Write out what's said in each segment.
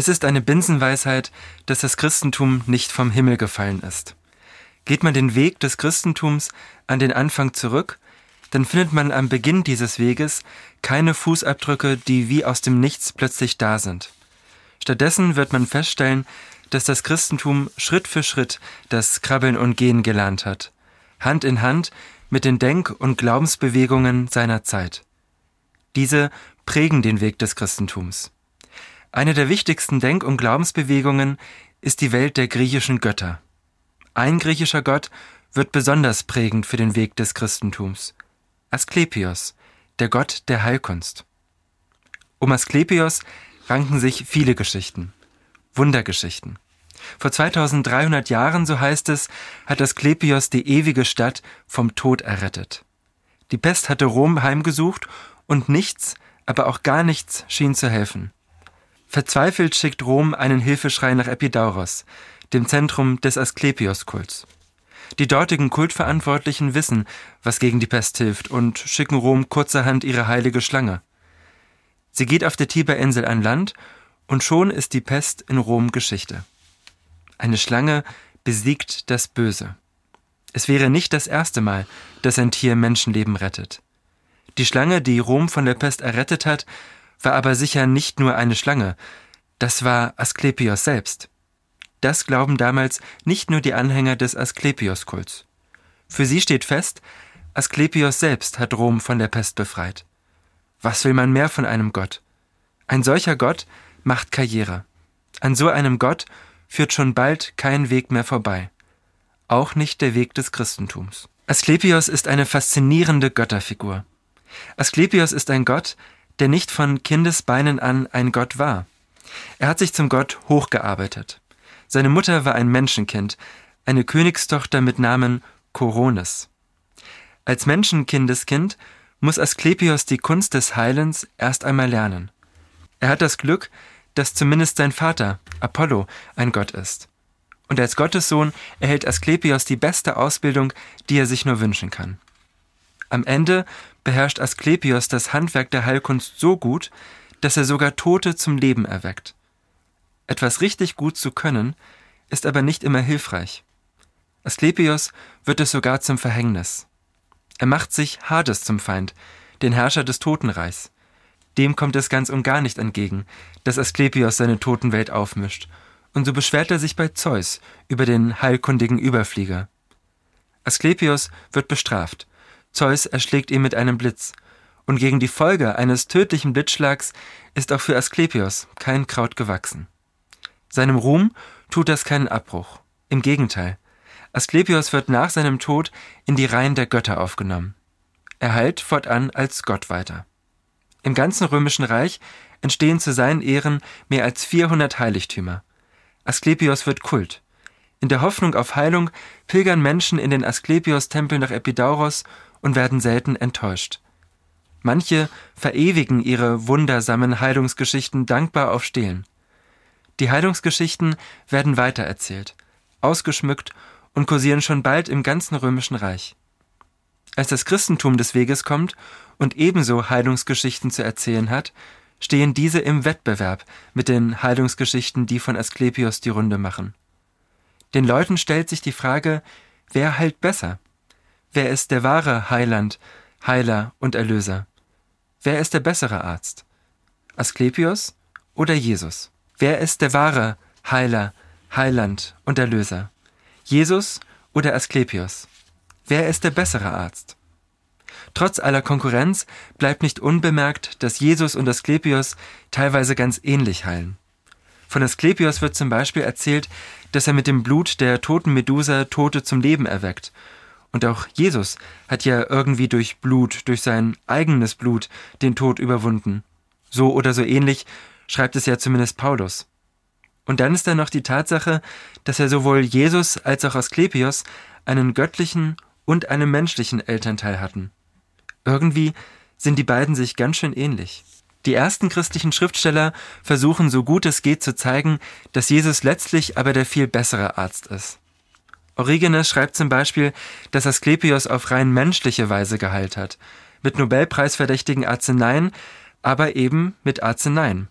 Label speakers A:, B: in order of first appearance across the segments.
A: Es ist eine Binsenweisheit, dass das Christentum nicht vom Himmel gefallen ist. Geht man den Weg des Christentums an den Anfang zurück, dann findet man am Beginn dieses Weges keine Fußabdrücke, die wie aus dem Nichts plötzlich da sind. Stattdessen wird man feststellen, dass das Christentum Schritt für Schritt das Krabbeln und Gehen gelernt hat, Hand in Hand mit den Denk- und Glaubensbewegungen seiner Zeit. Diese prägen den Weg des Christentums. Eine der wichtigsten Denk- und Glaubensbewegungen ist die Welt der griechischen Götter. Ein griechischer Gott wird besonders prägend für den Weg des Christentums. Asklepios, der Gott der Heilkunst. Um Asklepios ranken sich viele Geschichten, Wundergeschichten. Vor 2300 Jahren, so heißt es, hat Asklepios die ewige Stadt vom Tod errettet. Die Pest hatte Rom heimgesucht und nichts, aber auch gar nichts schien zu helfen. Verzweifelt schickt Rom einen Hilfeschrei nach Epidauros, dem Zentrum des Asklepios-Kults. Die dortigen Kultverantwortlichen wissen, was gegen die Pest hilft und schicken Rom kurzerhand ihre heilige Schlange. Sie geht auf der Tiberinsel an Land und schon ist die Pest in Rom Geschichte. Eine Schlange besiegt das Böse. Es wäre nicht das erste Mal, dass ein Tier Menschenleben rettet. Die Schlange, die Rom von der Pest errettet hat, war aber sicher nicht nur eine Schlange, das war Asklepios selbst. Das glauben damals nicht nur die Anhänger des Asklepios-Kults. Für sie steht fest, Asklepios selbst hat Rom von der Pest befreit. Was will man mehr von einem Gott? Ein solcher Gott macht Karriere. An so einem Gott führt schon bald kein Weg mehr vorbei. Auch nicht der Weg des Christentums. Asklepios ist eine faszinierende Götterfigur. Asklepios ist ein Gott, der nicht von Kindesbeinen an ein Gott war. Er hat sich zum Gott hochgearbeitet. Seine Mutter war ein Menschenkind, eine Königstochter mit Namen Koronis. Als Menschenkindeskind muss Asklepios die Kunst des Heilens erst einmal lernen. Er hat das Glück, dass zumindest sein Vater, Apollo, ein Gott ist. Und als Gottessohn erhält Asklepios die beste Ausbildung, die er sich nur wünschen kann. Am Ende beherrscht Asklepios das Handwerk der Heilkunst so gut, dass er sogar Tote zum Leben erweckt. Etwas richtig gut zu können, ist aber nicht immer hilfreich. Asklepios wird es sogar zum Verhängnis. Er macht sich Hades zum Feind, den Herrscher des Totenreichs. Dem kommt es ganz und gar nicht entgegen, dass Asklepios seine Totenwelt aufmischt, und so beschwert er sich bei Zeus über den heilkundigen Überflieger. Asklepios wird bestraft, Zeus erschlägt ihn mit einem Blitz. Und gegen die Folge eines tödlichen Blitzschlags ist auch für Asklepios kein Kraut gewachsen. Seinem Ruhm tut das keinen Abbruch. Im Gegenteil. Asklepios wird nach seinem Tod in die Reihen der Götter aufgenommen. Er heilt fortan als Gott weiter. Im ganzen römischen Reich entstehen zu seinen Ehren mehr als 400 Heiligtümer. Asklepios wird Kult. In der Hoffnung auf Heilung pilgern Menschen in den Asklepios-Tempel nach Epidauros und werden selten enttäuscht. Manche verewigen ihre wundersamen Heilungsgeschichten dankbar auf Stelen. Die Heilungsgeschichten werden weitererzählt, ausgeschmückt und kursieren schon bald im ganzen römischen Reich. Als das Christentum des Weges kommt und ebenso Heilungsgeschichten zu erzählen hat, stehen diese im Wettbewerb mit den Heilungsgeschichten, die von Asklepios die Runde machen. Den Leuten stellt sich die Frage, wer heilt besser? Wer ist der wahre Heiland, Heiler und Erlöser? Wer ist der bessere Arzt? Asklepios oder Jesus? Wer ist der wahre Heiler, Heiland und Erlöser? Jesus oder Asklepios? Wer ist der bessere Arzt? Trotz aller Konkurrenz bleibt nicht unbemerkt, dass Jesus und Asklepios teilweise ganz ähnlich heilen. Von Asklepios wird zum Beispiel erzählt, dass er mit dem Blut der toten Medusa Tote zum Leben erweckt und auch Jesus hat ja irgendwie durch Blut, durch sein eigenes Blut, den Tod überwunden. So oder so ähnlich schreibt es ja zumindest Paulus. Und dann ist da noch die Tatsache, dass er sowohl Jesus als auch Asklepios einen göttlichen und einen menschlichen Elternteil hatten. Irgendwie sind die beiden sich ganz schön ähnlich. Die ersten christlichen Schriftsteller versuchen so gut es geht zu zeigen, dass Jesus letztlich aber der viel bessere Arzt ist. Origenes schreibt zum Beispiel, dass Asklepios auf rein menschliche Weise geheilt hat, mit Nobelpreisverdächtigen Arzneien, aber eben mit Arzneien.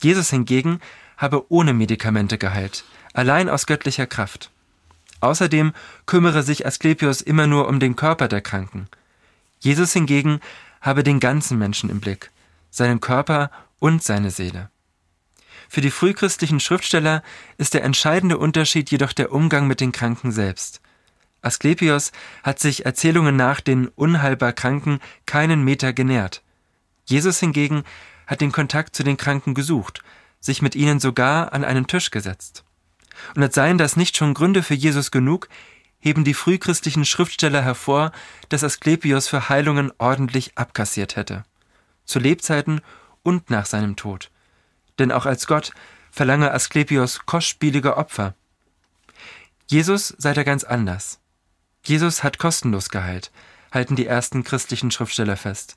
A: Jesus hingegen habe ohne Medikamente geheilt, allein aus göttlicher Kraft. Außerdem kümmere sich Asklepios immer nur um den Körper der Kranken. Jesus hingegen habe den ganzen Menschen im Blick, seinen Körper und seine Seele. Für die frühchristlichen Schriftsteller ist der entscheidende Unterschied jedoch der Umgang mit den Kranken selbst. Asklepios hat sich Erzählungen nach den unheilbar Kranken keinen Meter genährt. Jesus hingegen hat den Kontakt zu den Kranken gesucht, sich mit ihnen sogar an einen Tisch gesetzt. Und als seien das nicht schon Gründe für Jesus genug, heben die frühchristlichen Schriftsteller hervor, dass Asklepios für Heilungen ordentlich abkassiert hätte. Zu Lebzeiten und nach seinem Tod. Denn auch als Gott verlange Asklepios kostspielige Opfer. Jesus sei da ganz anders. Jesus hat kostenlos geheilt, halten die ersten christlichen Schriftsteller fest.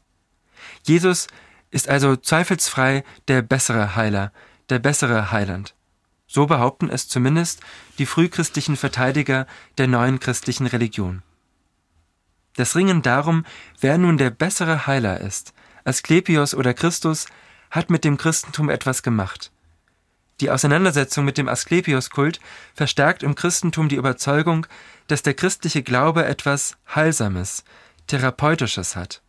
A: Jesus ist also zweifelsfrei der bessere Heiler, der bessere Heiland. So behaupten es zumindest die frühchristlichen Verteidiger der neuen christlichen Religion. Das Ringen darum, wer nun der bessere Heiler ist, Asklepios oder Christus, hat mit dem Christentum etwas gemacht. Die Auseinandersetzung mit dem Asklepios-Kult verstärkt im Christentum die Überzeugung, dass der christliche Glaube etwas Heilsames, Therapeutisches hat.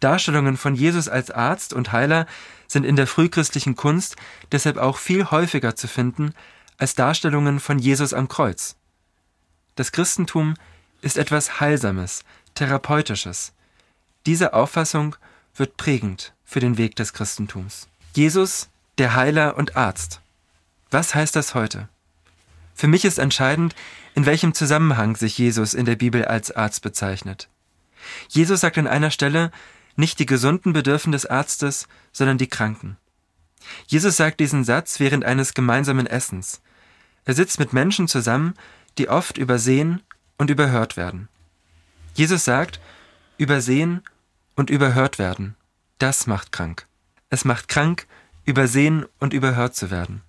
A: Darstellungen von Jesus als Arzt und Heiler sind in der frühchristlichen Kunst deshalb auch viel häufiger zu finden als Darstellungen von Jesus am Kreuz. Das Christentum ist etwas Heilsames, Therapeutisches. Diese Auffassung wird prägend für den Weg des Christentums. Jesus, der Heiler und Arzt. Was heißt das heute? Für mich ist entscheidend, in welchem Zusammenhang sich Jesus in der Bibel als Arzt bezeichnet. Jesus sagt an einer Stelle, nicht die Gesunden bedürfen des Arztes, sondern die Kranken. Jesus sagt diesen Satz während eines gemeinsamen Essens. Er sitzt mit Menschen zusammen, die oft übersehen und überhört werden. Jesus sagt, übersehen und überhört werden, das macht krank. Es macht krank, übersehen und überhört zu werden.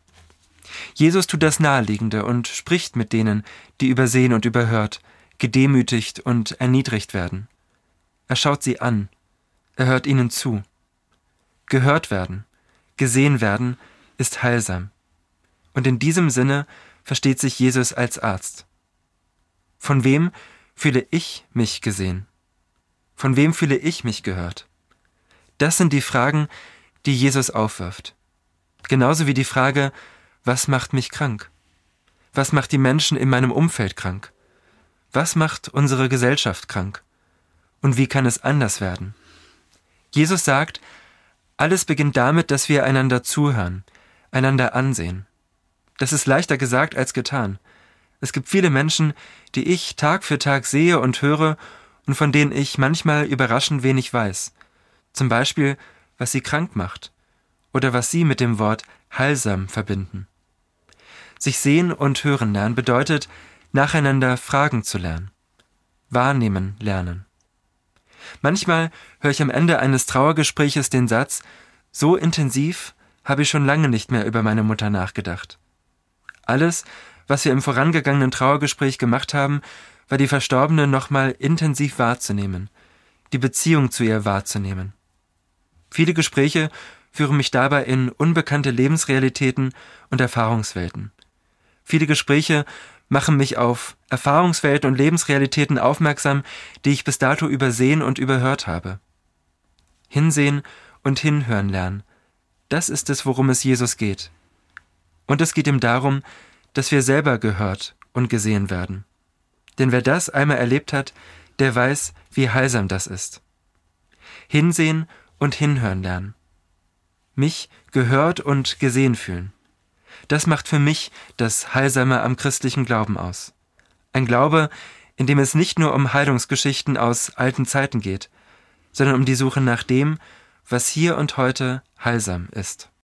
A: Jesus tut das Naheliegende und spricht mit denen, die übersehen und überhört, gedemütigt und erniedrigt werden. Er schaut sie an er hört ihnen zu. Gehört werden, gesehen werden, ist heilsam. Und in diesem Sinne versteht sich Jesus als Arzt. Von wem fühle ich mich gesehen? Von wem fühle ich mich gehört? Das sind die Fragen, die Jesus aufwirft. Genauso wie die Frage, was macht mich krank? Was macht die Menschen in meinem Umfeld krank? Was macht unsere Gesellschaft krank? Und wie kann es anders werden? Jesus sagt, alles beginnt damit, dass wir einander zuhören, einander ansehen. Das ist leichter gesagt als getan. Es gibt viele Menschen, die ich Tag für Tag sehe und höre und von denen ich manchmal überraschend wenig weiß. Zum Beispiel, was sie krank macht oder was sie mit dem Wort heilsam verbinden. Sich sehen und hören lernen bedeutet, nacheinander Fragen zu lernen, wahrnehmen lernen. Manchmal höre ich am Ende eines Trauergespräches den Satz, so intensiv habe ich schon lange nicht mehr über meine Mutter nachgedacht. Alles, was wir im vorangegangenen Trauergespräch gemacht haben, war die Verstorbene nochmal intensiv wahrzunehmen, die Beziehung zu ihr wahrzunehmen. Viele Gespräche führen mich dabei in unbekannte Lebensrealitäten und Erfahrungswelten. Viele Gespräche machen mich auf Erfahrungswelten und Lebensrealitäten aufmerksam, die ich bis dato übersehen und überhört habe. Hinsehen und hinhören lernen. Das ist es, worum es Jesus geht. Und es geht ihm darum, dass wir selber gehört und gesehen werden. Denn wer das einmal erlebt hat, der weiß, wie heilsam das ist. Hinsehen und hinhören lernen. Mich gehört und gesehen fühlen. Das macht für mich das Heilsame am christlichen Glauben aus. Ein Glaube, in dem es nicht nur um Heilungsgeschichten aus alten Zeiten geht, sondern um die Suche nach dem, was hier und heute heilsam ist.